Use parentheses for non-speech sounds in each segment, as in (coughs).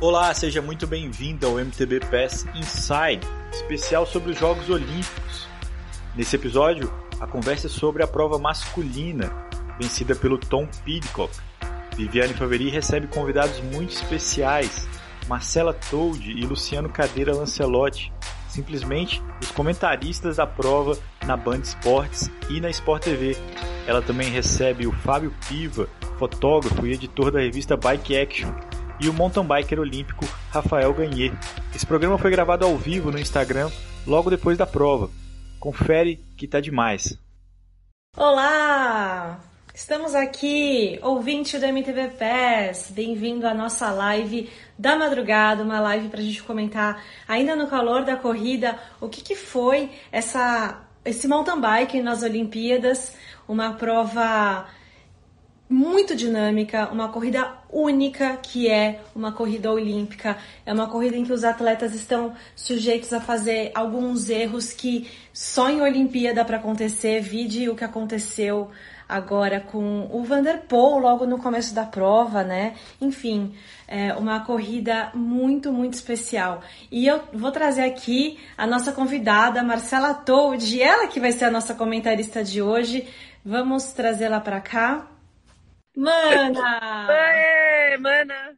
Olá, seja muito bem-vindo ao MTB Pass Inside, especial sobre os Jogos Olímpicos. Nesse episódio, a conversa é sobre a prova masculina, vencida pelo Tom Pidcock. Viviane Faveri recebe convidados muito especiais, Marcela Told e Luciano Cadeira Lancelotti, simplesmente os comentaristas da prova na Band Esportes e na Sport TV. Ela também recebe o Fábio Piva, fotógrafo e editor da revista Bike Action, e o mountain biker olímpico Rafael Ganhê. Esse programa foi gravado ao vivo no Instagram logo depois da prova. Confere que tá demais. Olá! Estamos aqui, ouvinte do MTV PES, bem-vindo à nossa live da madrugada, uma live para a gente comentar, ainda no calor da corrida, o que, que foi essa, esse mountain bike nas Olimpíadas, uma prova muito dinâmica, uma corrida única que é uma corrida olímpica. É uma corrida em que os atletas estão sujeitos a fazer alguns erros que só em Olimpíada para acontecer. Vide o que aconteceu agora com o Vanderpool logo no começo da prova, né? Enfim, é uma corrida muito, muito especial. E eu vou trazer aqui a nossa convidada, Marcela Told, ela que vai ser a nossa comentarista de hoje. Vamos trazê-la para cá. Mana! Oi, mana!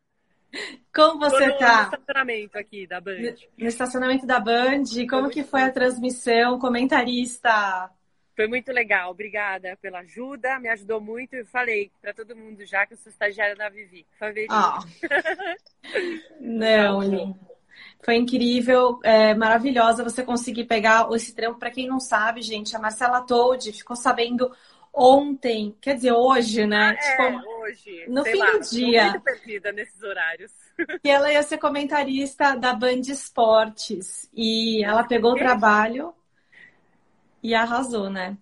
Como você Tô no, tá? No estacionamento aqui da Band. No estacionamento da Band, como que foi a transmissão? Comentarista! Foi muito legal, obrigada pela ajuda, me ajudou muito. Eu falei para todo mundo já que eu sou estagiária da Vivi. Faverinha. Ah. (laughs) (laughs) Não, Lin. Foi incrível, é, maravilhosa você conseguir pegar esse trampo. Para quem não sabe, gente, a Marcela Told ficou sabendo ontem, quer dizer, hoje, né? É, tipo, hoje. no fim lá, do dia. Muito perdida nesses horários. que ela ia ser comentarista da Band Esportes. E ela pegou o trabalho e arrasou, né?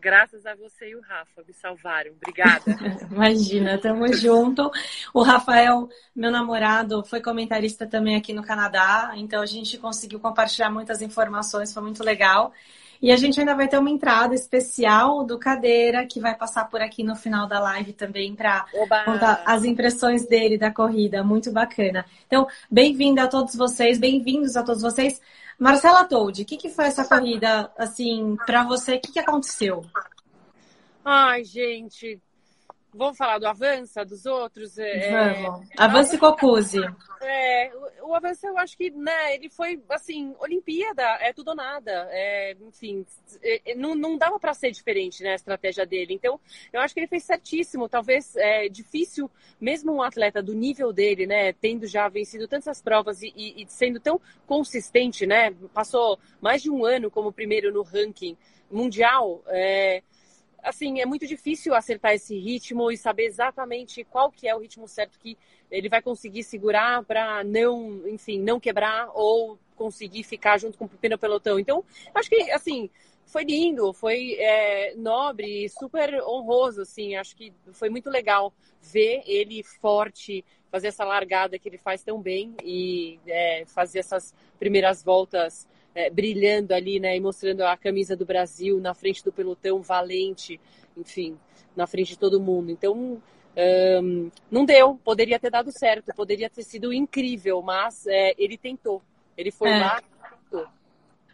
Graças a você e o Rafa, me salvaram. Obrigada. (laughs) Imagina, tamo junto. O Rafael, meu namorado, foi comentarista também aqui no Canadá, então a gente conseguiu compartilhar muitas informações, foi muito legal. E a gente ainda vai ter uma entrada especial do Cadeira, que vai passar por aqui no final da live também para contar as impressões dele da corrida. Muito bacana. Então, bem-vinda a todos vocês, bem-vindos a todos vocês. Marcela Told, o que, que foi essa corrida, assim, para você? O que, que aconteceu? Ai, gente, Vamos falar do Avança, dos outros? Vamos. É... Avança e Cocuse. É, o, o Avança, eu acho que, né, ele foi, assim, Olimpíada, é tudo ou nada. É, enfim, é, não, não dava para ser diferente, né, a estratégia dele. Então, eu acho que ele fez certíssimo. Talvez é difícil, mesmo um atleta do nível dele, né, tendo já vencido tantas provas e, e, e sendo tão consistente, né, passou mais de um ano como primeiro no ranking mundial, é, assim, é muito difícil acertar esse ritmo e saber exatamente qual que é o ritmo certo que ele vai conseguir segurar para não, enfim, não quebrar ou conseguir ficar junto com o pneu pelotão. Então, acho que, assim, foi lindo, foi é, nobre, super honroso, assim. Acho que foi muito legal ver ele forte, fazer essa largada que ele faz tão bem e é, fazer essas primeiras voltas é, brilhando ali, né, e mostrando a camisa do Brasil na frente do pelotão, valente, enfim, na frente de todo mundo. Então, um, não deu, poderia ter dado certo, poderia ter sido incrível, mas é, ele tentou, ele foi É. lá, tentou.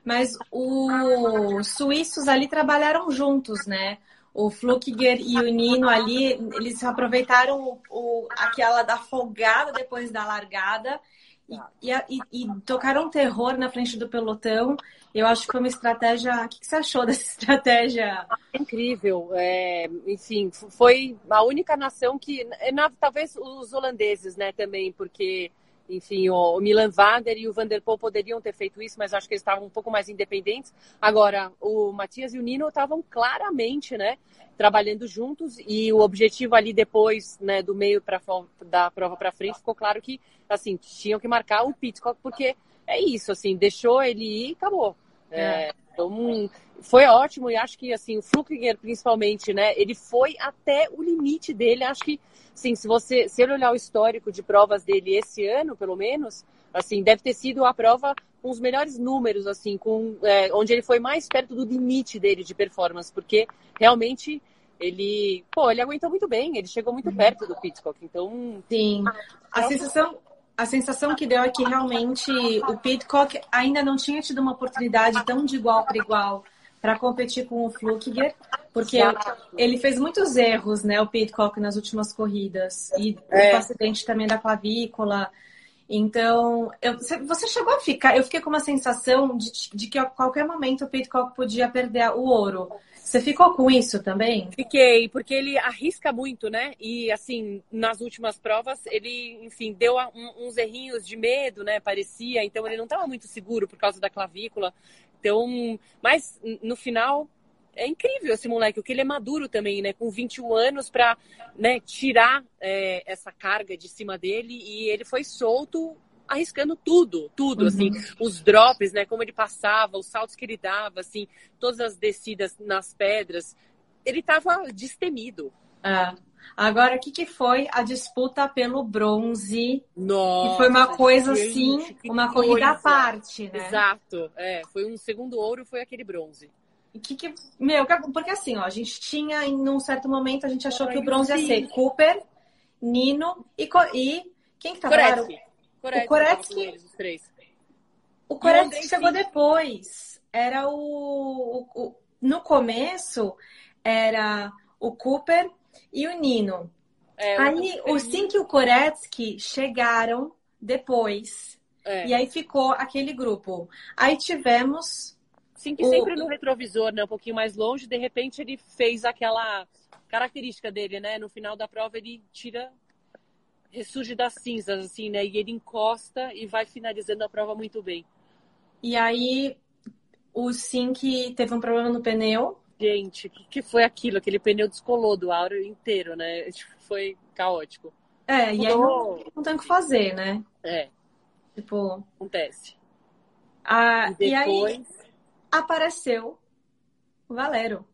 Mas os suíços ali trabalharam juntos, né? O Flukiger e o Nino ali, eles aproveitaram o, o- aquela da folgada depois da largada e, e, tocaram terror na frente do pelotão. Eu acho que foi uma estratégia. O que você achou (laughs) dessa estratégia? incrível. É, enfim, foi a única nação que, é, na- talvez os holandeses, né, também, porque, enfim, o, Milan Vader e o Van der Poel poderiam ter feito isso, mas acho que eles estavam um pouco mais independentes. Agora, o Matias e o Nino estavam claramente, né, trabalhando juntos e o objetivo ali depois, né, do meio para da prova para frente, ficou claro que, assim, tinham que marcar o Pitcock, porque é isso, assim, deixou ele ir e acabou. É, então, foi ótimo e acho que assim o Flukiger principalmente, né? Ele foi até o limite dele. Acho que, sim, se você se ele olhar o histórico de provas dele esse ano, pelo menos, assim, deve ter sido a prova com os melhores números, assim, com é, onde ele foi mais perto do limite dele de performance, porque realmente ele, pô, ele aguentou muito bem. Ele chegou muito perto do Pitcock. Então, Sim. A sensação, a sensação que deu é que realmente o Pitcock ainda não tinha tido uma oportunidade tão de igual para igual para competir com o Flukiger, porque ele fez muitos erros, né, o Pitcock nas últimas corridas e é. o acidente também da clavícula. Então, eu, você chegou a ficar. Eu fiquei com uma sensação de, de que a qualquer momento o Pitcock podia perder o ouro. Você ficou com isso também? Fiquei, porque ele arrisca muito, né? E assim, nas últimas provas, ele, enfim, deu uns errinhos de medo, né? Parecia, então ele não estava muito seguro por causa da clavícula. Então, mas no final é incrível esse moleque, o que ele é maduro também, né? Com 21 anos para né, tirar é, essa carga de cima dele e ele foi solto arriscando tudo, tudo, assim, uhum. assim, os drops, né, como ele passava, os saltos que ele dava, assim, todas as descidas nas pedras, ele tava destemido. É. Agora, o que, que foi a disputa pelo bronze? Nossa, que foi uma coisa assim, uma coisa. corrida à parte, né? Exato, é, foi um segundo ouro, foi aquele bronze. Que, que, meu, porque assim, ó, a gente tinha, em um certo momento, a gente achou que o bronze ia ser Cooper, Nino e, e quem que tava lá? Koretsky, o Koretsky, o Koretsky chegou depois. Era o, o, o, No começo, era o Cooper e o Nino. É, aí o Sink e o Koretsky chegaram depois. É. E aí ficou aquele grupo. Aí tivemos. Sink o... sempre no retrovisor, né? Um pouquinho mais longe. De repente ele fez aquela característica dele, né? No final da prova ele tira ressurge das cinzas, assim, né? E ele encosta e vai finalizando a prova muito bem. E aí, o Sink teve um problema no pneu. Gente, o que, foi aquilo? Aquele pneu descolou do aro inteiro, né? (laughs) Foi caótico. É, e aí não, não tem o que fazer, né? É. Tipo. Acontece. Ah, e, depois... e aí apareceu o Valero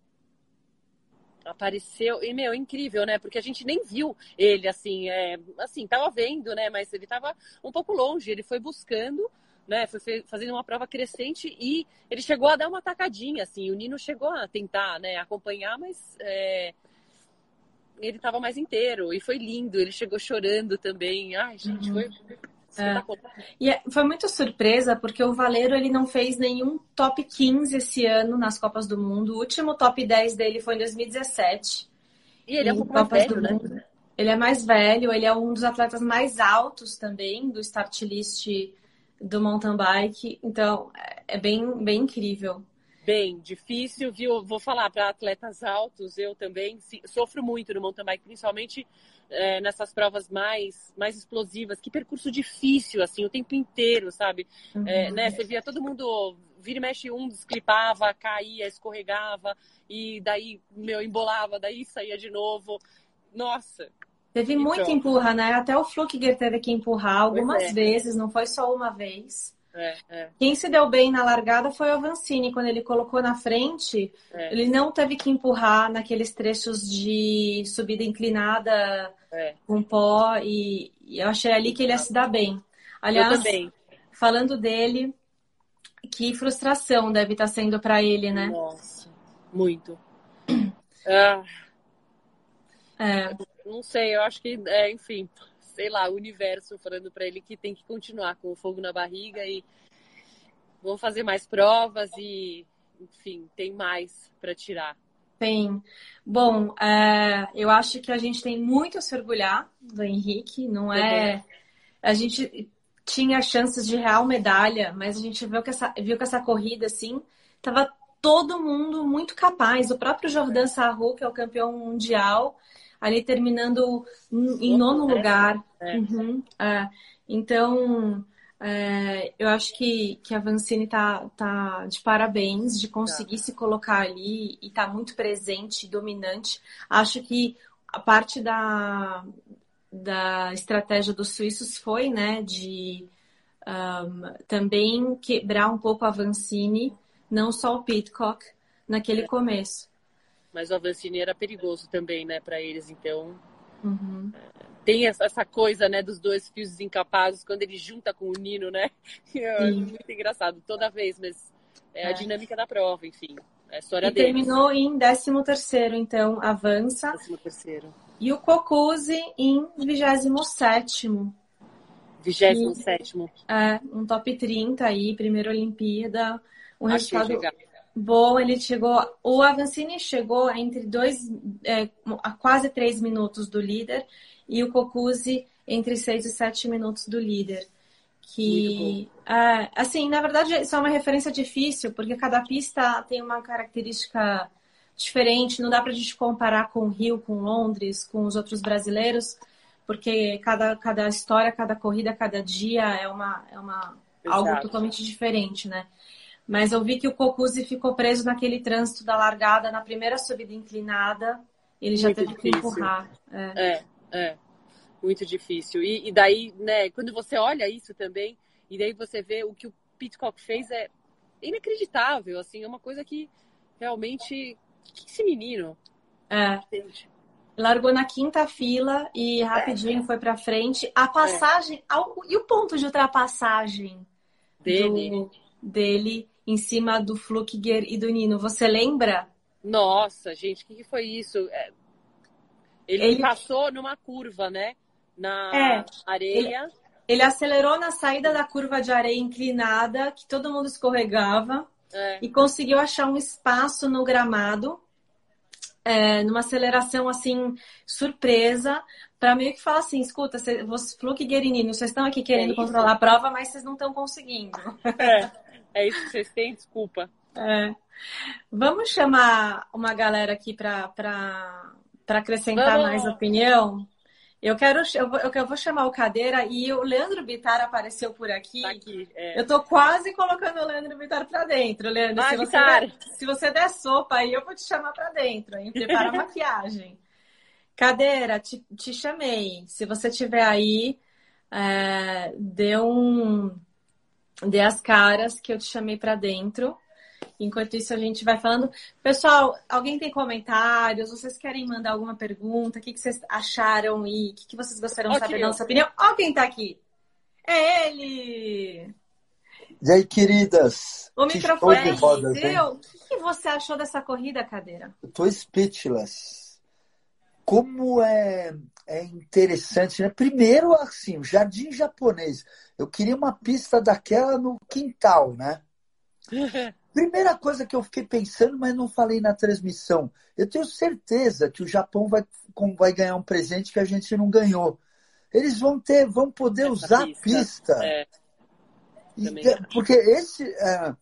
apareceu. E meu incrível né? Porque a gente nem viu ele assim é, assim tava vendo né? Mas ele tava um pouco longe ele foi buscando né? Foi fazendo uma prova crescente e ele chegou a dar uma tacadinha assim. O Nino chegou a tentar né acompanhar mas é, ele tava mais inteiro e foi lindo. Ele chegou chorando também. Ai gente uhum. foi é. E é, foi muito surpresa porque o Valeiro ele não fez nenhum top 15 esse ano nas Copas do Mundo. O último top 10 dele foi em 2017. E ele é um mais velho, né? Mundo. Ele é mais velho, ele é um dos atletas mais altos também do start list do mountain bike. Então, é bem, bem incrível. Bem difícil, viu? Vou falar para atletas altos, eu também sofro muito no mountain bike, principalmente é, nessas provas mais, mais explosivas. Que percurso difícil, assim, o tempo inteiro, sabe? Uhum. É, né? Você via todo mundo vira e mexe um, desclipava, caía, escorregava, e daí, meu, embolava, daí saía de novo. Nossa! Teve então... muito empurra, né? Até o Flukiger teve que empurrar algumas é. vezes, não foi só uma vez. É, é. Quem se deu bem na largada foi o Avancini. Quando ele colocou na frente, é. ele não teve que empurrar naqueles trechos de subida inclinada é. com pó. E, e, eu achei ali que ele ia se dar bem. Aliás, falando dele, que frustração deve estar sendo para ele, né? Nossa, muito. (clears throat) ah. É. Não sei, eu acho que, é, enfim, sei lá, o universo falando para ele que tem que continuar com o fogo na barriga e vão fazer mais provas e, enfim, tem mais para tirar. Tem. Bom, é, eu acho que a gente tem muito a se orgulhar do Henrique, não é? A gente tinha chances de real medalha, mas a gente viu que essa, viu que essa corrida, assim, tava todo mundo muito capaz. O próprio Jordan Sarru, que é o campeão mundial, ali terminando em nono lugar. É. Uhum, é. Então, é, eu acho que, que a Vancini tá, tá de parabéns de conseguir tá. se colocar ali e tá muito presente, dominante. Acho que a parte da, da estratégia dos suíços foi, né, de um, também quebrar um pouco a Vancini, não só o Pitcock, naquele é. começo. Mas o Avancini era perigoso também, né, para eles, então. Uhum. Tem essa coisa, né, dos dois fios desencapazes quando ele junta com o Nino, né? (laughs) É muito engraçado, toda vez, mas é, é. a dinâmica da prova, enfim. É a história e deles. terminou em 13 terceiro, então avança. 13 terceiro. E o Cocuzzi em 27 É, 27 É, um top 30 aí, primeira Olimpíada. Um Achei resultado legal. Bom. Ele chegou. O Avancini chegou entre dois, é, a quase três minutos do líder, e o Cocuzzi entre seis e sete minutos do líder. Que, é, assim, na verdade, isso é uma referência difícil, porque cada pista tem uma característica diferente. Não dá para a gente comparar com o Rio, com Londres, com os outros brasileiros porque cada, cada história, cada corrida, cada dia é uma, é uma algo totalmente diferente, né? Mas eu vi que o Cocuzzi ficou preso naquele trânsito da largada na primeira subida inclinada. Ele já Muito teve difícil. que empurrar. É, é. é. Muito difícil. E, e, daí, né, quando você olha isso também, e daí você vê o que o Pitcock fez é inacreditável, assim, é uma coisa que realmente. Que esse menino? É. Gente largou na quinta fila e rapidinho é. foi para frente. A passagem é. ao, e o ponto de ultrapassagem dele, do, dele em cima do Flukiger e do Nino, você lembra? Nossa, gente, o que, que, foi isso? É... Ele, ele, passou numa curva, né? Na é. areia. Ele, ele, acelerou na saída da curva de areia inclinada, que todo mundo escorregava, é. e conseguiu achar um espaço no gramado é, numa aceleração assim, surpresa, para meio que falar assim: escuta, vocês, Fluke e Guerinino, vocês estão aqui querendo é controlar a prova, mas vocês não estão conseguindo. É, (laughs) é isso que vocês têm, desculpa. É. Vamos chamar uma galera aqui para acrescentar Vamos. mais opinião? Eu quero, eu vou, eu vou chamar o cadeira e o Leandro Bitar apareceu por aqui. Tá aqui é. Eu tô quase colocando o Leandro Bitar para dentro, Leandro. Ah, se, você der, se você der sopa aí, eu vou te chamar para dentro, hein? Prepara a (laughs) maquiagem. Cadeira, te, te, chamei. Se você tiver aí, é, dê um, dê as caras que eu te chamei para dentro. Enquanto isso, a gente vai falando. Pessoal, alguém tem comentários? Vocês querem mandar alguma pergunta? O que, que vocês acharam e o que, que vocês gostariam de saber da nossa opinião? Ó, quem tá aqui! É ele! E aí, queridas? O microfone é seu. O que, que você achou dessa corrida, cadeira? Eu tô speechless. Como é, é interessante, né? Primeiro, assim, o jardim japonês. Eu queria uma pista daquela no quintal, né? (laughs) Primeira coisa que eu fiquei pensando, mas não falei na transmissão. Eu tenho certeza que o Japão vai, vai ganhar um presente que a gente não ganhou. Eles vão ter, vão poder Essa usar pista. a pista. É. porque esse, é,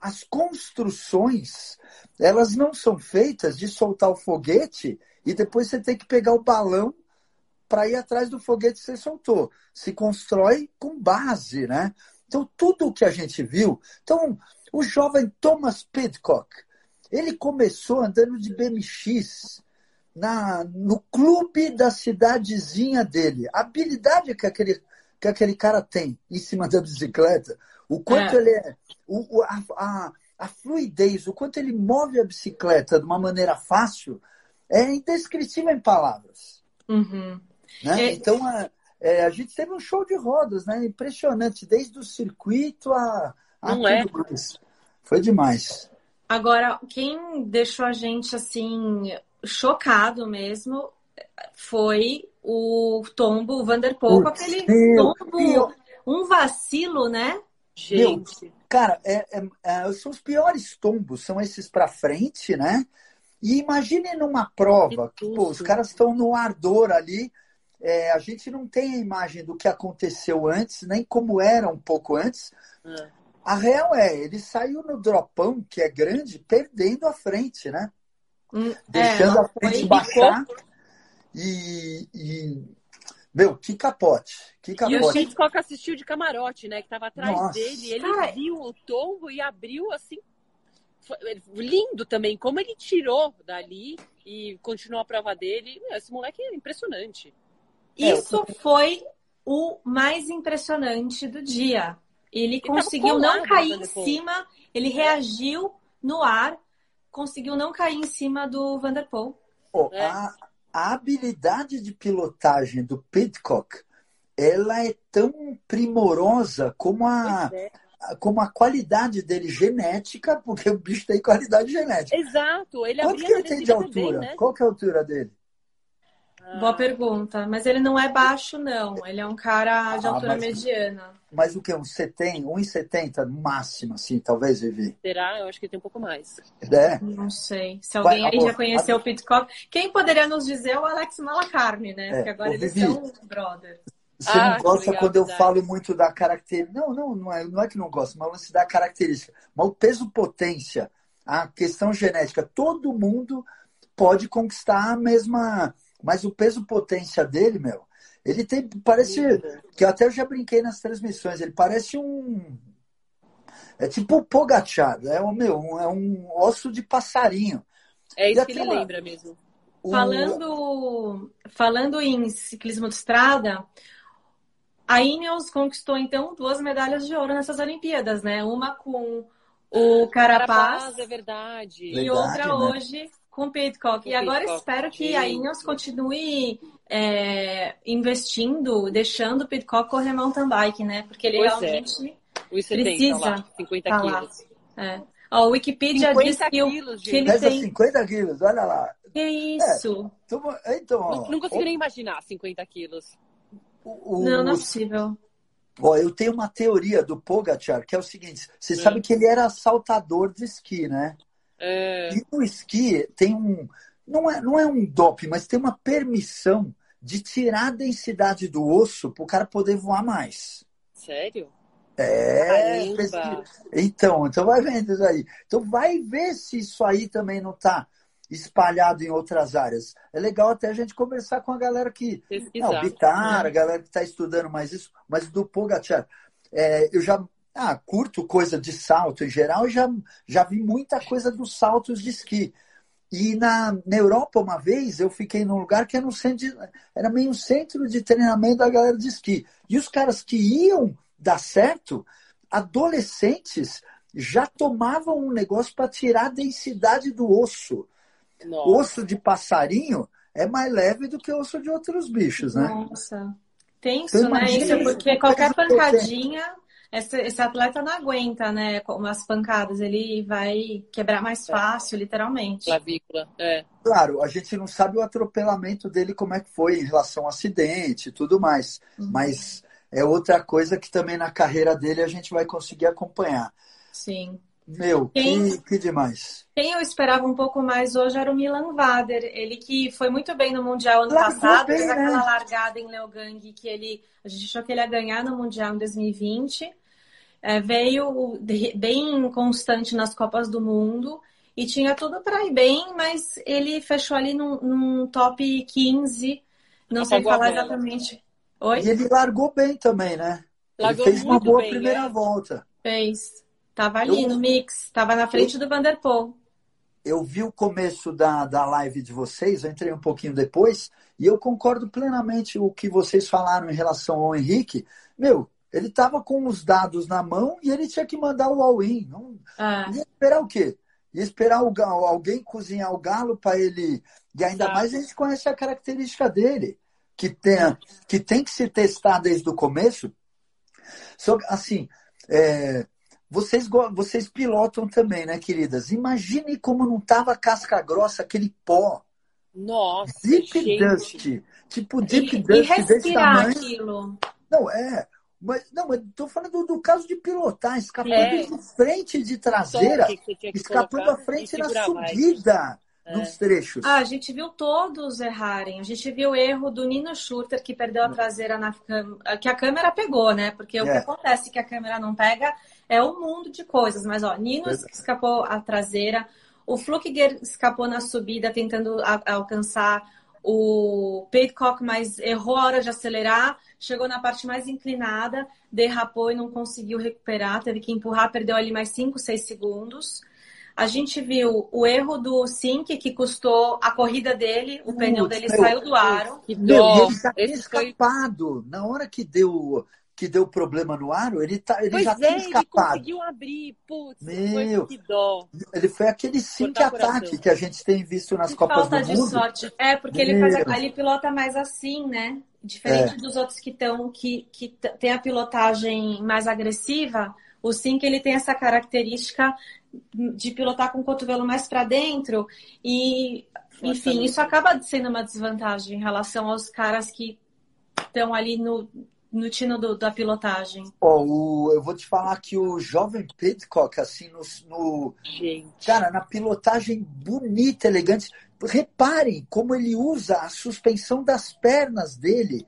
as construções, elas não são feitas de soltar o foguete e depois você tem que pegar o balão para ir atrás do foguete que você soltou. Se constrói com base, né? Então, tudo o que a gente viu. Então, o jovem Thomas Pidcock, ele começou andando de BMX na, no clube da cidadezinha dele. A habilidade que aquele, que aquele cara tem em cima da bicicleta, o quanto é. ele é. O, a, a, a fluidez, o quanto ele move a bicicleta de uma maneira fácil, é indescritível em palavras. Uhum. Né? É... Então, a, é, a gente teve um show de rodas, né? Impressionante, desde o circuito a, a Não é? mais. Foi demais. Agora, quem deixou a gente assim chocado mesmo foi o tombo, o Vanderpool, com aquele tombo, um vacilo, né? Gente. Meu, cara, é, é, é, são os piores tombos, são esses para frente, né? E imagine numa prova, que, pô, os caras estão no ardor ali, é, a gente não tem a imagem do que aconteceu antes, nem como era um pouco antes. É. A real é, ele saiu no dropão, que é grande, perdendo a frente, né? Hum, Deixando é, a frente baixar. E, e, Meu, que capote. Que capote. E o Hitchcock assistiu de camarote, né? Que tava atrás Nossa. dele. Ele Cara, viu o tombo e abriu assim. Lindo também, como ele tirou dali e continuou a prova dele. Esse moleque é impressionante. Isso foi o mais impressionante do dia. Ele, conseguiu não cair em cima, ele reagiu no ar, conseguiu não cair em cima do Vanderpool. Oh, é. a, a, habilidade de pilotagem do Pidcock, ela é tão primorosa como a, é. como a qualidade dele genética, porque o bicho tem qualidade genética. Exato. Ele Quanto que ele tem de altura? Também, né? Qual que é a altura dele? Boa pergunta. Mas ele não é baixo, não. Ele é um cara de Ah, altura mas- mediana. Mas o que? Uns 70, 1,70 no máximo, assim, talvez, Vivi. Será? Eu acho que tem um pouco mais. É. Não sei. Se Vai, alguém aí amor, já conheceu o Pitcock. Quem poderia nos dizer é o Alex Malacarne, né? É, Porque agora ô, eles Vivi. são brother. Você Ah, não gosta legal, quando eu verdade. falo muito da característica. Não, não, não é, não é que não gosto, mas lance da característica. Mas o peso potência, a questão genética, todo mundo pode conquistar a mesma. Mas o peso potência dele, meu, ele tem. Parece. Que eu até já brinquei nas transmissões, ele parece um. É tipo o Pogachar, é um, meu, um- é um osso de passarinho. É E isso que ele lembra mesmo. O- Falando, falando em ciclismo de estrada, a Ineos conquistou então duas medalhas de ouro nessas Olimpíadas, né? Uma com o Carapaz é verdade. e Verdade, outra né? hoje com o Pidcock. Com E agora Pidcock. espero que a. Ineos continue é, investindo, deixando o Pidcock correr mountain bike, né? Porque ele Pois é. realmente 70 Precisa lá, 50 tá lá. quilos. é. Ó, o Wikipedia 50 diz que, quilos, que ele tem. 50 quilos, olha lá. Que isso? Então, então ó, Não, não consigo nem imaginar 50 quilos. o- o- Não, não é possível. Ó, eu tenho uma teoria do Pogachar, que é o seguinte: você Hum. sabe que ele era saltador de esqui, né? É, E no esqui tem um. Não é, não é um doping, mas tem uma permissão de tirar a densidade do osso para o cara poder voar mais. sério? É, pesquisa. então, então vai vendo isso aí. Então vai ver se isso aí também não está espalhado em outras áreas. É legal até a gente conversar com a galera que não, Pesquisar. o Bitar, a galera que está estudando mais isso, mas do Pogacar, é, eu já ah, curto coisa de salto em geral, já, já vi muita coisa dos saltos de esqui. E na, na Europa, uma vez, eu fiquei num lugar que era, um centro de- era meio um centro de treinamento da galera de esqui. E os caras que iam dar certo, adolescentes, já tomavam um negócio para tirar a densidade do osso. Nossa. Osso de passarinho é mais leve do que osso de outros bichos, né? Nossa. Tenso, Então, né? imagina Isso, porque qualquer pancadinha, esse, esse atleta não aguenta, né? Com umas pancadas, ele vai quebrar mais fácil, literalmente. Clavícula. É. Claro, a gente não sabe o atropelamento dele, como é que foi em relação ao acidente e tudo mais. Uhum. Mas é outra coisa que também na carreira dele a gente vai conseguir acompanhar. Sim. Meu, Quem- que, que demais. Quem eu esperava um pouco mais hoje era o Milan Vader. Ele que foi muito bem no Mundial ano Largou passado, bem, fez né? aquela largada em Leogang que ele. A gente achou que ele ia ganhar no Mundial em 2020. É, veio de- bem constante nas Copas do Mundo e tinha tudo para ir bem, mas ele fechou ali num, num top 15. Não sei falar exatamente. Oi? E ele largou bem também, né? Largou ele fez uma muito boa bem, primeira né? volta. Fez. Tava ali Eu- no mix, tava na frente do Vanderpool. Eu vi o começo da, da live de vocês, eu entrei um pouquinho depois, e eu concordo plenamente o que vocês falaram em relação ao Henrique. Meu, ele estava com os dados na mão e ele tinha que mandar o all-in. Não, Ah, Ia esperar o quê? Ia esperar o ga- alguém cozinhar o galo para ele. E ainda Exato. mais a gente conhece a característica dele, que tem, que tem que se testar desde o começo. Só assim, é, vocês, vocês pilotam também, né, queridas? Imagine como não tava casca grossa, aquele pó. Nossa, Deep gente. Dust. Tipo Deep e, e Dust desse respirar tamanho. aquilo. Não, é. Mas, não, mas tô falando do, do caso de pilotar, escapando É. de frente de traseira. Que que escapando à frente na subida É. nos trechos. Ah, a gente viu todos errarem. A gente viu o erro do Nino Schurter, que perdeu a traseira na câmera, que a câmera pegou, né? Porque o É. que acontece que a câmera não pega é um mundo de coisas. Mas, ó, Nino Verdade. escapou a traseira, o Flukiger escapou na subida, tentando a- alcançar o Pidcock, mas errou a hora de acelerar, chegou na parte mais inclinada, derrapou e não conseguiu recuperar, teve que empurrar, perdeu ali mais 5, 6 segundos. A gente viu o erro do Sink, que custou a corrida dele, o pneu dele saiu do aro. Que Meu, dó. e ele foi... escapado. Na hora que deu, que deu problema no aro, ele, tá, ele Pois já tinha é, ele escapado. conseguiu abrir. Putz, Meu. foi que dó. Ele foi aquele sync Cortar o ataque que a gente tem visto nas Que Copas falta do de Mundo. sorte. É, porque ele, faz a- ele pilota mais assim, né? Diferente dos outros que estão, que, que tem a pilotagem mais agressiva, o Sink ele tem essa característica de pilotar com o cotovelo mais para dentro e enfim, isso acaba sendo uma desvantagem em relação aos caras que estão ali no, no tino do, da pilotagem. Oh, o, eu vou te falar que o jovem Pitcock, assim, no, no cara, na pilotagem bonita, elegante, reparem como ele usa a suspensão das pernas dele,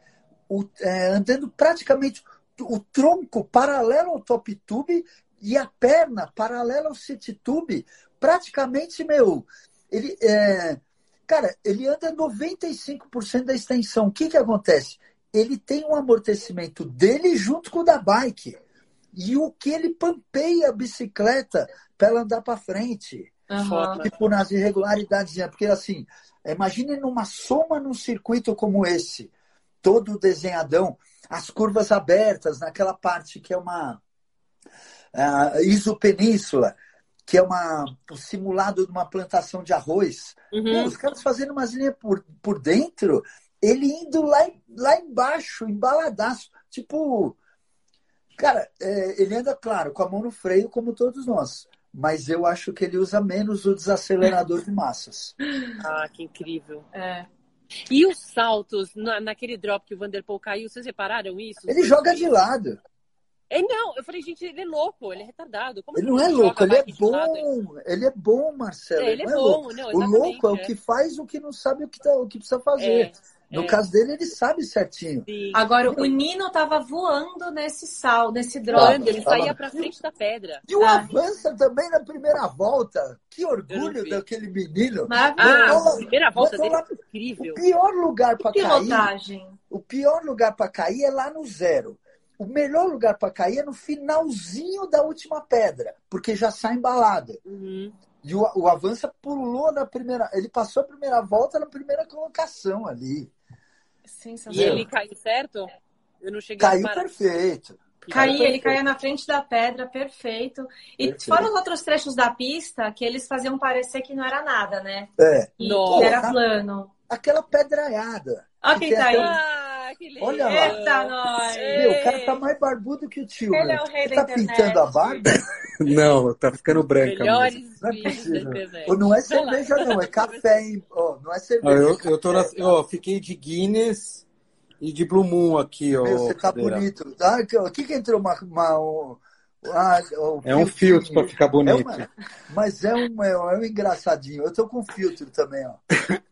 o, é, andando praticamente o tronco paralelo ao top tube e a perna paralela ao city tube, praticamente, meu, ele, é, cara, ele anda 95% da extensão. O que que acontece? Ele tem um amortecimento dele junto com o da bike. E o que ele pampeia a bicicleta para ela andar para frente. Uhum. Tipo, nas irregularidades. Porque, assim, imagine numa soma num circuito como esse, todo desenhadão, as curvas abertas, naquela parte que é uma uh, isopenínsula, que é uma, um simulado de uma plantação de arroz. Uhum. os caras fazendo umas linhas por, por dentro, ele indo lá, lá embaixo, embaladaço. Tipo, cara, é, ele anda, claro, com a mão no freio, como todos nós. Mas eu acho que ele usa menos o desacelerador de massas. (laughs) Ah, que incrível. É. E os saltos na, naquele drop que o Vanderpool caiu, vocês repararam isso? Ele joga de lado. Ele não, eu falei, gente, ele é louco, ele é retardado. Como ele não é louco, ele é bom. Ele é bom, Marcelo. É, ele, é, é bom, não, O louco é, o que faz o que não sabe o que, tá, o que precisa fazer. É, no é. caso dele, ele sabe certinho. Sim. Agora, o Nino tava voando nesse sal, nesse drone. Ele saía pra frente da pedra. E o ah. Avança também na primeira volta. Que orgulho daquele menino. Maravilhoso. Ah, a primeira volta dele é incrível. O pior lugar para cair. O pior lugar para cair é lá no zero o melhor lugar para cair é no finalzinho da última pedra, porque já sai embalada. Uhum. E o, o Avança pulou na primeira. Ele passou a primeira volta na primeira colocação ali. E ele caiu certo? Eu não cheguei Caiu perfeito. Caía, ele caía na frente da pedra, perfeito. E perfeito. fora os outros trechos da pista, que eles faziam parecer que não era nada, né? É. E Nossa. era plano. Aquela pedraiada. Olha quem tá aí. Que lindo. Olha lá. Eita, nós. Meu, o cara tá mais barbudo que o tio. Ele é o rei Você da tá internet. pintando a barba? (laughs) não, tá ficando branca. Melhores não é possível. Não é cerveja, não. É café, hein? Oh, não é cerveja. Ah, eu, eu, tô na, fiquei de Guinness e de Blue Moon aqui. ó. Meu, você tá bonito. Ah, o que que entrou uma... uma um... Ah, é um filtro para ficar bonito. É uma... mas é um, é um engraçadinho. Eu tô com filtro também, ó. (laughs)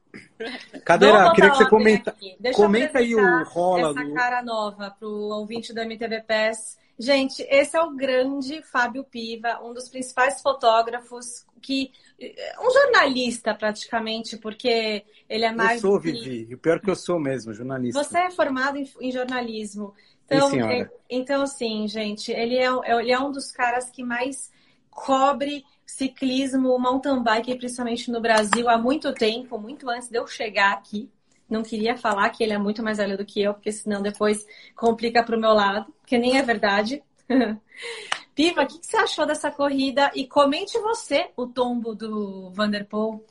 Cadeira, queria que você comenta, comenta aí o rola essa do... cara nova para o ouvinte do MTV PES. Gente, esse é o grande Fábio Piva, um dos principais fotógrafos que um jornalista praticamente, porque ele é mais. Eu sou, Vivi. O pior que eu sou mesmo, jornalista. Você é formado em, em jornalismo. Então, Sim, é, então, assim, gente, ele é, ele é um dos caras que mais cobre ciclismo, mountain bike, principalmente no Brasil, há muito tempo, muito antes de eu chegar aqui. Não queria falar que ele é muito mais velho do que eu, porque senão depois complica para o meu lado, que nem é verdade. (laughs) Piva, o que, que, você achou dessa corrida? E comente você o tombo do Vanderpool.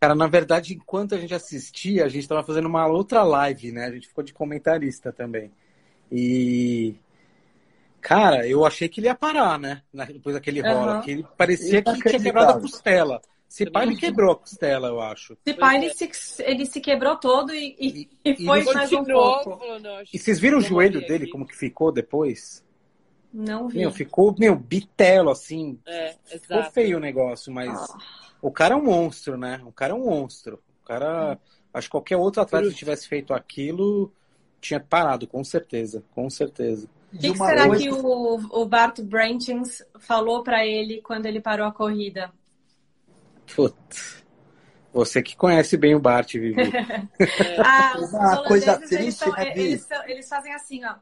Cara, na verdade, enquanto a gente assistia, a gente estava fazendo uma outra live, né? A gente ficou de comentarista também. E Cara, eu achei que ele ia parar, né? Depois daquele rola. Uhum. Que ele parecia que tinha quebrado a costela. Se pai ele quebrou a costela, eu acho. Se pai ele se, ele se quebrou todo e, e, e foi mais um pouco. E vocês viram o joelho dele, como que ficou depois? Não vi. Meu, ficou, meu, bitelo, assim. É, ficou exato. feio o negócio, mas ah. o cara é um monstro, né? O cara é um monstro. O cara, acho que qualquer outro atleta que tivesse feito aquilo tinha parado, com certeza, com certeza. O que, que, será coisa... que o, o Bart Branchins falou para ele quando ele parou a corrida? Putz. Você que conhece bem o Bart, Vivi. (laughs) ah, os Uma coisa triste, eles, são, né, eles, eles, fazem assim, ó.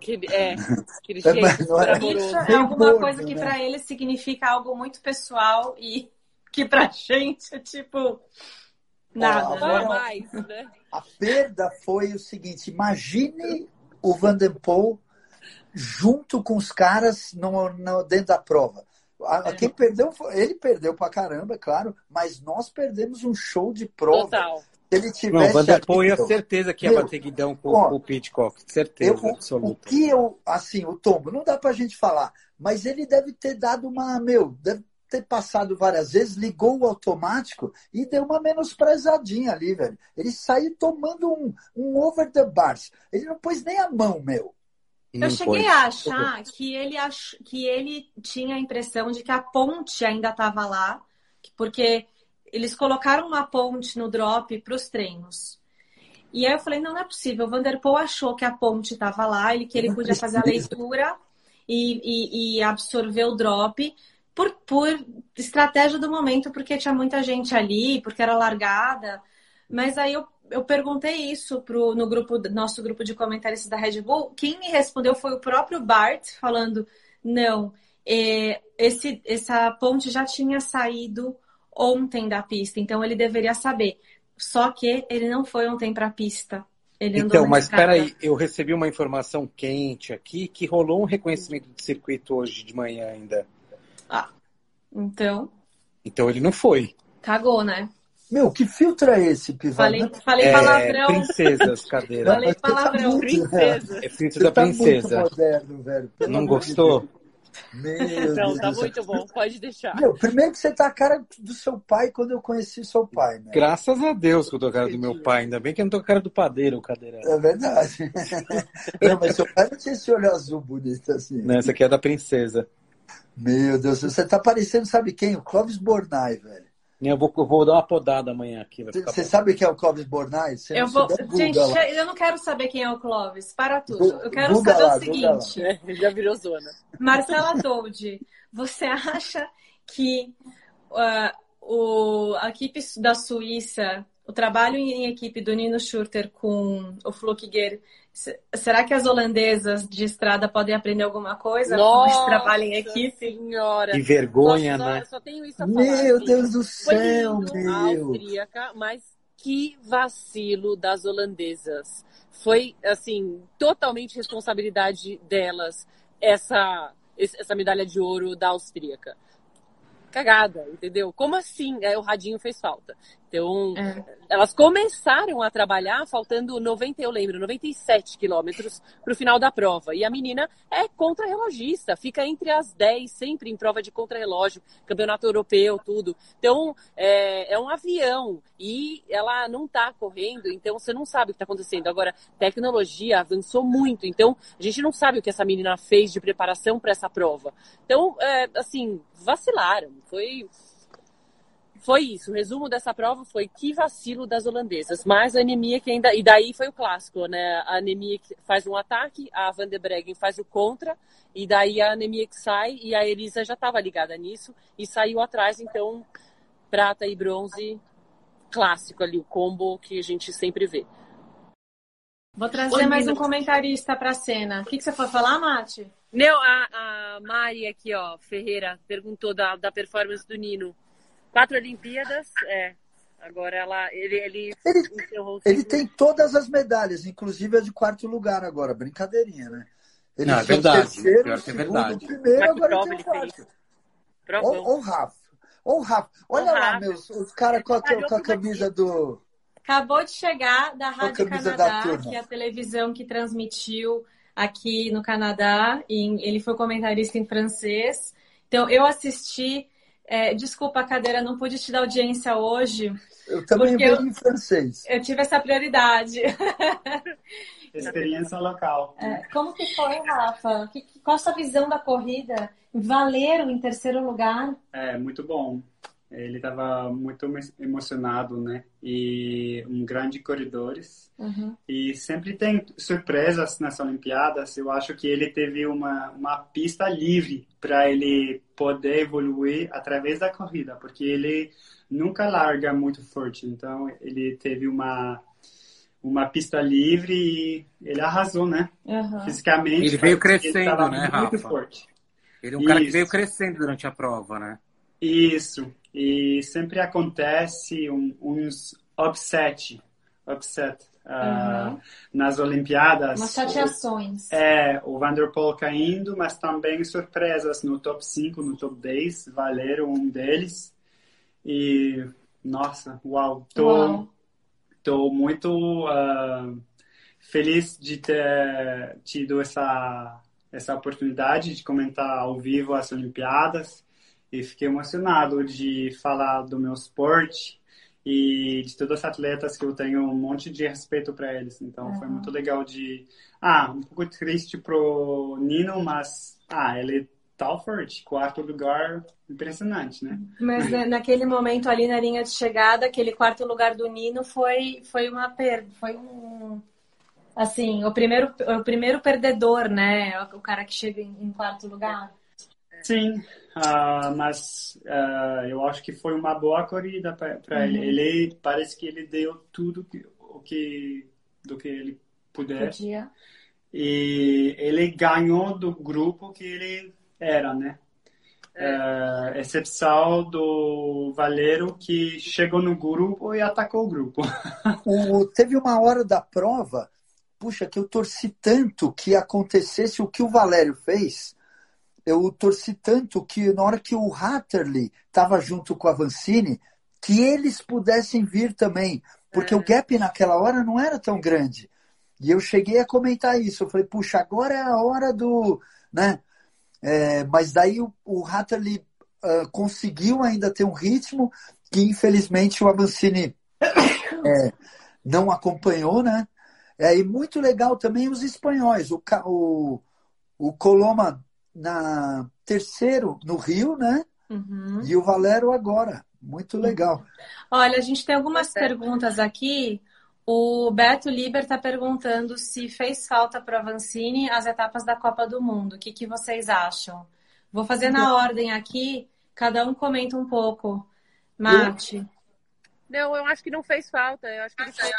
Que, é, aquele jeito (laughs) é, Isso é alguma coisa que né? para eles significa algo muito pessoal e que pra (laughs) gente é tipo nada. Oh, mais, né? A perda foi o seguinte: imagine o Vanderpool junto com os caras no, no, dentro da prova. A, quem perdeu, ele perdeu pra caramba, é claro, mas nós perdemos um show de prova. Total. Se ele tivesse. Não, o Vanderpool ia certeza que ia meu, bater guidão com, ó, com o Pitcock, certeza eu, absoluta. O que eu, assim, o tombo, não dá pra gente falar, mas ele deve ter dado uma, meu, deve ter passado várias vezes, ligou o automático e deu uma menosprezadinha ali, velho. Ele saiu tomando um, um over the bars. Ele não pôs nem a mão, meu. Eu cheguei a achar que ele, ach... que ele tinha a impressão de que a ponte ainda estava lá, porque eles colocaram uma ponte no drop para os treinos. E aí eu falei, não, não é possível. O Vanderpool achou que a ponte estava lá e que ele podia fazer a leitura e, e, e absorver o drop por, por estratégia do momento, porque tinha muita gente ali, porque era largada. Mas aí eu, eu perguntei isso pro, no grupo, nosso grupo de comentaristas da Red Bull. Quem me respondeu foi o próprio Bart, falando: não, é, esse, essa ponte já tinha saído ontem da pista, então ele deveria saber. Só que ele não foi ontem para a pista. Ele então, mas espera aí, eu recebi uma informação quente aqui que rolou um reconhecimento de circuito hoje de manhã ainda. Ah, então. Então ele não foi. Cagou, né? Meu, que filtro é esse, Pivão? Falei, falei é, palavrão. Princesas, cadeira. (laughs) Falei tá palavrão. Tá princesa. É filtro da tá princesa. Moderno, velho. não gostou? Meu não, Deus tá muito bom, pode deixar. Meu, primeiro que você tá a cara do seu pai quando eu conheci seu pai, né? Graças a Deus que eu tô a cara do meu pai, ainda bem que eu não tô a cara do padeiro, cadeira. É verdade. (laughs) não, mas seu pai não tinha esse olho azul bonito assim. Não, essa aqui é da princesa. Meu Deus, você tá parecendo, sabe quem? O Clóvis Bornai, velho. Eu vou, eu vou dar uma podada amanhã aqui. Você sabe quem é o Clóvis Bornai? Você eu vou... Gente, lá. eu não quero saber quem é o Clóvis. Para tudo. Eu quero saber lá, o seguinte. É, já virou zona. Marcela Dolde, você acha que uh, o, a equipe da Suíça, o trabalho em equipe do Nino Schurter com o Flukiguer Será que as holandesas de estrada podem aprender alguma coisa? Nossa, como em equipe? Senhora. Que vergonha, Nossa, né? Só tenho isso a falar. Meu Deus do céu, Foi meu. austríaca, mas que vacilo das holandesas. Foi, assim, totalmente responsabilidade delas essa, essa medalha de ouro da austríaca cagada, entendeu? Como assim? Aí o radinho fez falta. Então, é. elas começaram a trabalhar faltando 90, eu lembro, 97 quilômetros para o final da prova. E a menina é contrarrelogista, fica entre as 10, sempre em prova de contrarrelógio, campeonato europeu, tudo. Então, é, é um avião e ela não está correndo, então você não sabe o que está acontecendo. Agora, tecnologia avançou muito, então a gente não sabe o que essa menina fez de preparação para essa prova. Então, é, assim, vacilaram. Foi foi isso. O resumo dessa prova foi que vacilo das holandesas. Mas a anemia que ainda. E daí foi o clássico, né? A anemia que faz um ataque, a Van der Breggen faz o contra, e daí a anemia que sai, e a Elisa já estava ligada nisso e saiu atrás, então prata e bronze clássico ali, o combo que a gente sempre vê. Vou trazer Oi, mais um comentarista para a cena. O que, que você foi falar, Mate? Não, a, a Mari aqui, ó, Ferreira, perguntou da, da performance do Nino. Quatro Olimpíadas, é. Agora ela, ele, ele, ele, ele tem todas as medalhas, inclusive a de quarto lugar agora, brincadeirinha, né? Ele Não, é verdade. Terceiro, pior que é verdade. primeiro, Mas agora tem o quarto. Ou o Rafa. Ou o Rafa. Olha lá, Rafa. meus, os caras com, com, a camisa do. Acabou de chegar da Rádio Canadá, que é a televisão que transmitiu aqui no Canadá. E ele foi comentarista em francês. Então, eu assisti é, desculpa, cadeira, não pude te dar audiência hoje. Eu também vejo em francês. Eu tive essa prioridade. (laughs) Experiência local. É, como que foi, Rafa? Que, qual a sua visão da corrida? Valeram em terceiro lugar? É, muito bom. Ele estava muito emocionado, né? E um grande corredores. Uhum. E sempre tem surpresas nas Olimpíadas. Eu acho que ele teve uma, uma pista livre para ele poder evoluir através da corrida, porque ele nunca larga muito forte. Então, ele teve uma uma pista livre e ele arrasou, né? Uhum. Fisicamente. Ele veio crescendo, ele né, Rafa? Muito forte. Ele é um Isso. cara que veio crescendo durante a prova, né? Isso. E sempre acontece um, uns upset, upset uh, uhum. nas Olimpíadas. Umas chateações. É, o Vanderpool caindo, mas também surpresas no top 5, no top 10, valeram um deles. E, nossa, uau, tô, uau. tô muito uh, feliz de ter tido essa, essa oportunidade de comentar ao vivo as Olimpíadas e fiquei emocionado de falar do meu esporte e de todos os atletas que eu tenho um monte de respeito para eles. Então uhum. foi muito legal de ah, um pouco triste pro Nino, mas ah, ele Talford, quarto lugar, impressionante, né? Mas né, naquele momento ali na linha de chegada, aquele quarto lugar do Nino foi, foi uma perda, foi um assim, o primeiro, o primeiro perdedor, né? O cara que chega em quarto lugar. Sim, uh, mas uh, eu acho que foi uma boa corrida para uhum. ele. Ele parece que ele deu tudo que, o que do que ele puder. Podia. E ele ganhou do grupo que ele era, né? É. Exceção do Valero que chegou no grupo e atacou o grupo. O, teve uma hora da prova, puxa, que eu torci tanto que acontecesse o que o Valério fez. Eu torci tanto que na hora que o Hatterley estava junto com a Vancini, que eles pudessem vir também, porque é. o gap naquela hora não era tão grande. E eu cheguei a comentar isso. Eu falei, puxa, agora é a hora do, né? É, mas daí o, o Hatterley uh, conseguiu ainda ter um ritmo que infelizmente o Avancini (coughs) é, não acompanhou, né? É, e muito legal também os espanhóis. O, o, o Coloma na terceiro no Rio, né? Uhum. E o Valero agora. Muito legal. Olha, a gente tem algumas perguntas aqui. O Beto Liber está perguntando se fez falta para a Vancini as etapas da Copa do Mundo. O que, que vocês acham? Vou fazer na ordem aqui, cada um comenta um pouco. Mate. Não, eu acho que não fez falta. Eu acho que ele foi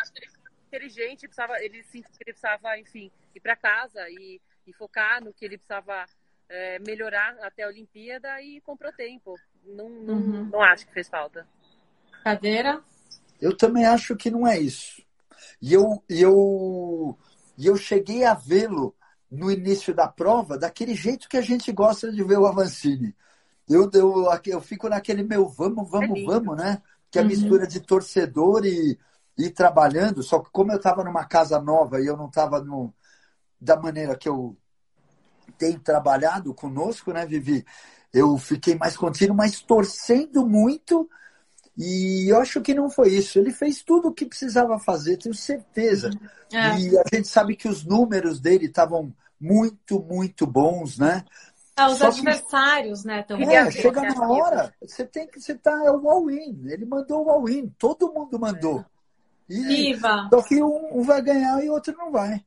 inteligente, precisava, ele sentiu que ele precisava, enfim, ir para casa e, e, focar no que ele precisava é, melhorar até a Olimpíada e comprou tempo. Não, não, uhum. não acho que fez falta. Cadeira? Eu também acho que não é isso. E eu, eu, eu cheguei a vê-lo no início da prova daquele jeito que a gente gosta de ver o Avancini. Eu, eu, eu fico naquele meu vamos, vamos, é vamos, né? Que é a uhum. mistura de torcedor e, e trabalhando. Só que como eu estava numa casa nova e eu não estava da maneira que eu tenho trabalhado conosco, né, Vivi? Eu fiquei mais contínuo, mas torcendo muito e eu acho que não foi isso. Ele fez tudo o que precisava fazer, tenho certeza. É. E a gente sabe que os números dele estavam muito, muito bons, né? Ah, os Só adversários, que... né? Tão é, chega na hora, você tem que. Você tá. É o all-in. Ele mandou o all-in, todo mundo mandou. E, Piva. Só que um, um, vai ganhar e o outro não vai.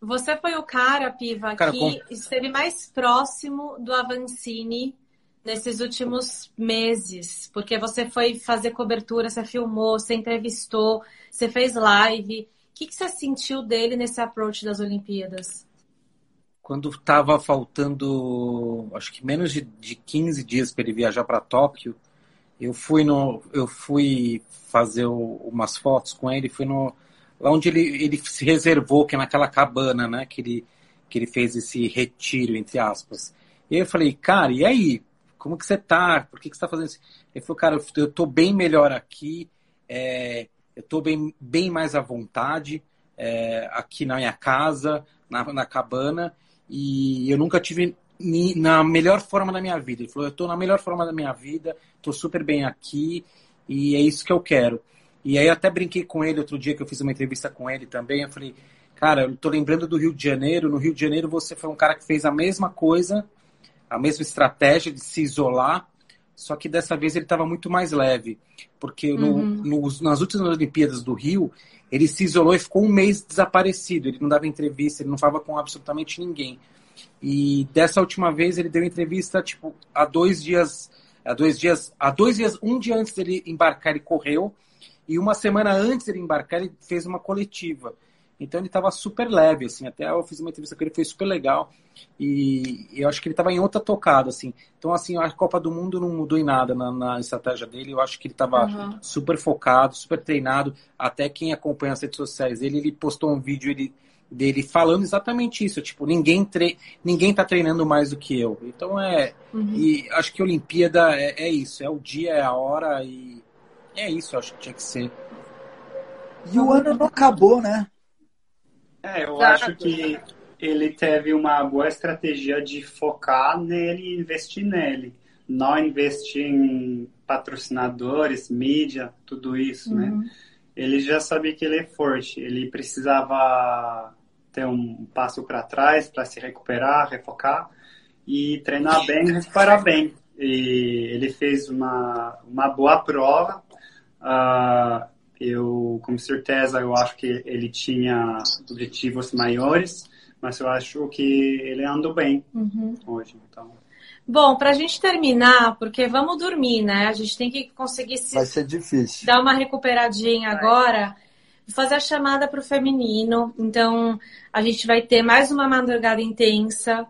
Você foi o cara, Piva, cara, que com... esteve mais próximo do Avancini nesses últimos meses? Porque você foi fazer cobertura, você filmou, você entrevistou, você fez live. O que, que você sentiu dele nesse approach das Olimpíadas? Quando estava faltando, acho que menos de, de 15 dias para ele viajar para Tóquio, eu fui no, eu fui fazer o, umas fotos com ele, fui no lá onde ele, ele se reservou, que é naquela cabana, né, que ele que ele fez esse retiro entre aspas. E eu falei, cara, e aí? como que você tá? Por que, que você tá fazendo isso? Ele falou, cara, eu tô bem melhor aqui, é, eu tô bem, bem mais à vontade é, aqui na minha casa, na, na cabana, e eu nunca tive ni, na melhor forma da minha vida. Ele falou, eu tô na melhor forma da minha vida, tô super bem aqui, e é isso que eu quero. E aí eu até brinquei com ele outro dia que eu fiz uma entrevista com ele também, eu falei, cara, eu tô lembrando do Rio de Janeiro, no Rio de Janeiro você foi um cara que fez a mesma coisa a mesma estratégia de se isolar, só que dessa vez ele estava muito mais leve, porque no, uhum. no, nas últimas Olimpíadas do Rio, ele se isolou e ficou um mês desaparecido, ele não dava entrevista, ele não falava com absolutamente ninguém. E dessa última vez ele deu entrevista, tipo, há dois dias, há dois dias, há dois dias, um dia antes dele embarcar, ele correu, e uma semana antes dele embarcar, ele fez uma coletiva. Então ele estava super leve, assim. Até eu fiz uma entrevista com ele, foi super legal. E eu acho que ele estava em outra tocada, assim. Então, assim, a Copa do Mundo não mudou em nada na, na estratégia dele. Eu acho que ele estava uhum. super focado, super treinado. Até quem acompanha as redes sociais dele, ele postou um vídeo ele, dele falando exatamente isso. Tipo, ninguém, tre ninguém tá treinando mais do que eu. Então é. Uhum. E acho que a Olimpíada é, é isso. É o dia, é a hora e é isso, acho que tinha que ser. E o ano não acabou, né? É, eu acho que ele teve uma boa estratégia de focar nele e investir nele. não investir em patrocinadores, mídia, tudo isso, né? Uhum. Ele já sabia que ele é forte, ele precisava ter um passo para trás para se recuperar, refocar e treinar bem, recuperar bem. E ele fez uma, uma boa prova. Uh, eu, com certeza, eu acho que ele tinha objetivos maiores, mas eu acho que ele andou bem Uhum. hoje. Então, Bom, pra gente terminar, porque vamos dormir, né? A gente tem que conseguir se Vai ser difícil. dar uma recuperadinha agora. Vou fazer a chamada pro feminino. Então, a gente vai ter mais uma madrugada intensa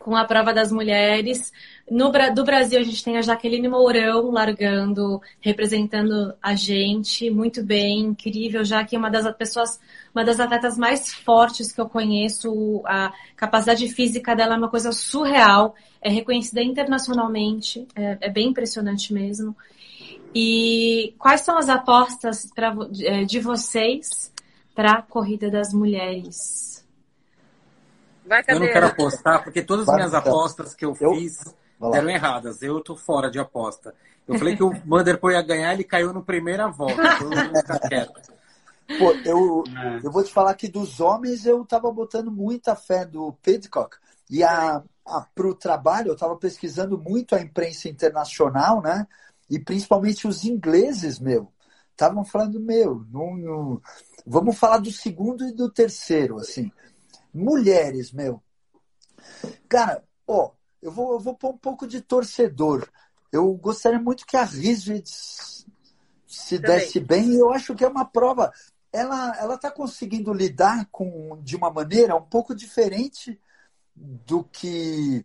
com a prova das mulheres. No, do Brasil, a gente tem a Jaqueline Mourão largando, representando a gente. Muito bem, incrível. Já que é uma das pessoas, uma das atletas mais fortes que eu conheço. A capacidade física dela é uma coisa surreal. É reconhecida internacionalmente. É, é bem impressionante mesmo. E quais são as apostas pra, eh, de vocês para a corrida das mulheres? Vai, Eu não quero apostar, porque todas as minhas apostas que eu Eu- fiz. Deram erradas. Eu tô fora de aposta. Eu falei que o (laughs) Vanderpool ia ganhar, ele caiu no primeira volta. Então. Pô, eu, é. eu vou te falar que dos homens eu tava botando muita fé do Pidcock. E a, a, pro trabalho eu tava pesquisando muito a imprensa internacional, né? E principalmente os ingleses, meu. Estavam falando, meu, não, não- vamos falar do segundo e do terceiro, assim. Mulheres, meu. Cara, ó, eu vou, eu vou pôr um pouco de torcedor. Eu gostaria muito que a Rizwitz se Também. desse bem. E eu acho que é uma prova. Ela ela está conseguindo lidar com de uma maneira um pouco diferente do que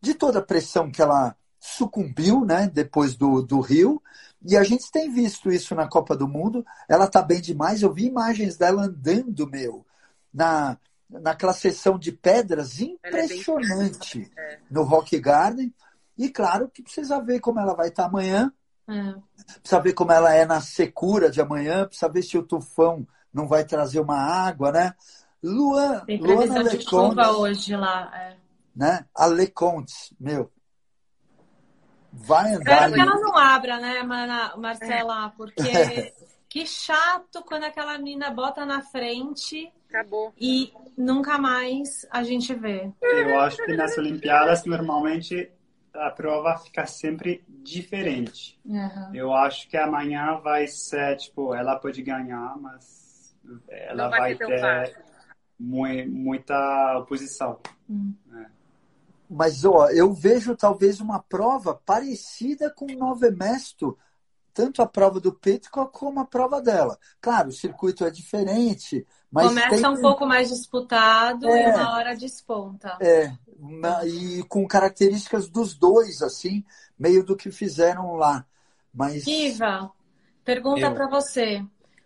de toda a pressão que ela sucumbiu, né, depois do, do Rio. E a gente tem visto isso na Copa do Mundo. Ela tá bem demais. Eu vi imagens dela andando, meu, na naquela sessão de pedras é impressionante É. no Rock Garden. E claro que precisa ver como ela vai estar amanhã, É. precisa ver como ela é na secura de amanhã, precisa ver se o tufão não vai trazer uma água, né? Luan, Tem Luana previsão de chuva hoje lá. é. né? A Leconte, meu, vai andar Espero que ela não abra, né, Marcela? Porque (laughs) que chato quando aquela menina bota na frente Acabou. e nunca mais a gente vê. Eu acho que nas Olimpíadas, normalmente, a prova fica sempre diferente. Uhum. Eu acho que amanhã vai ser, tipo, ela pode ganhar, mas ela Não vai vai, ter muita oposição. Hum. Mas ó, eu vejo talvez uma prova parecida com o Nove Mesto, tanto a prova do Pitcock como a prova dela. Claro, o circuito é diferente, mas Começa tem um pouco mais disputado É. e uma hora desponta. É, na- e com características dos dois, assim, meio do que fizeram lá. Mas Iva, pergunta Eu. para você.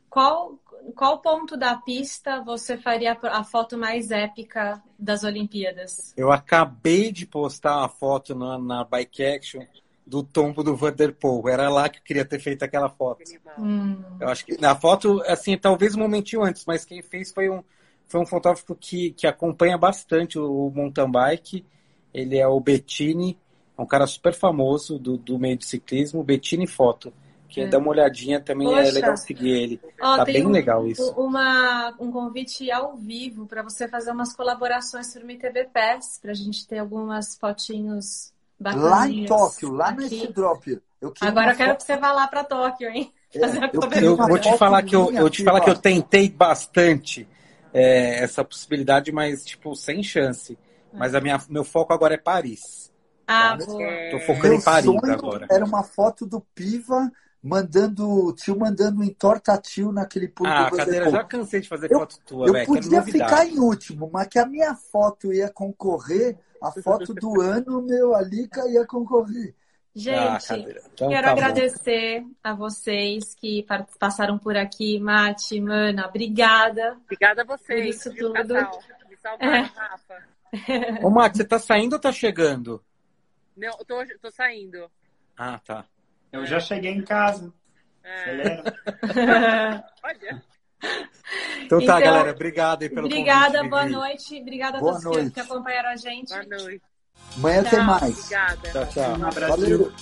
Qual, qual ponto da pista você faria a foto mais épica das Olimpíadas? Eu acabei de postar uma foto na, na Bike Action do tombo do Vanderpool. Era lá que eu queria ter feito aquela foto. Hum, Eu acho que na foto, assim, talvez um momentinho antes, mas quem fez foi um, foi um fotógrafo que, que acompanha bastante o mountain bike. Ele é o Bettini, é um cara super famoso do, do meio de ciclismo, Bettini Foto. Que É. dá uma olhadinha também, Poxa. é legal seguir ele. Ó, Tá bem um- legal isso. Uma, um convite ao vivo para você fazer umas colaborações para o MTV Pass, para a gente ter algumas fotinhos bacanas. lá em Tóquio, lá aqui. drop, eu Agora eu quero foto- que você vá lá para Tóquio, hein? É, (laughs) eu Eu vou te falar que eu, eu vou te falar que eu tentei bastante é, essa possibilidade, mas tipo sem chance. Mas a minha, meu foco agora é Paris. Ah, Tá? boa. Tô focando em Meu Paris sonho agora. era uma foto do Piva mandando, tio mandando em torta tio naquele pulo Ah, cadeira, já cansei de fazer Eu- foto tua, Eu velho. Quero podia ficar em último, mas que a minha foto ia concorrer, a foto do ano, meu, a Lica ia concorrer. Ah, Gente, cadeira. Então, quero tá bom. agradecer a vocês que passaram por aqui. Mati, Mana, obrigada. Obrigada a Por vocês. isso viu, tudo. casal? (laughs) Me salvaram, É. Rafa. Ô, Max, você tá saindo ou tá chegando? Não, eu tô, tô saindo. Ah, tá. Eu já cheguei em casa. É, Acelera. (laughs) olha. Então tá, Então, galera. Obrigado aí pelo Obrigada, convite. boa Vivi. noite. Obrigada a Boa todos que- noite. que acompanharam a gente. Boa noite. Amanhã tchau, tem mais. Obrigada. Tchau, tchau. Um abraço. Valeu.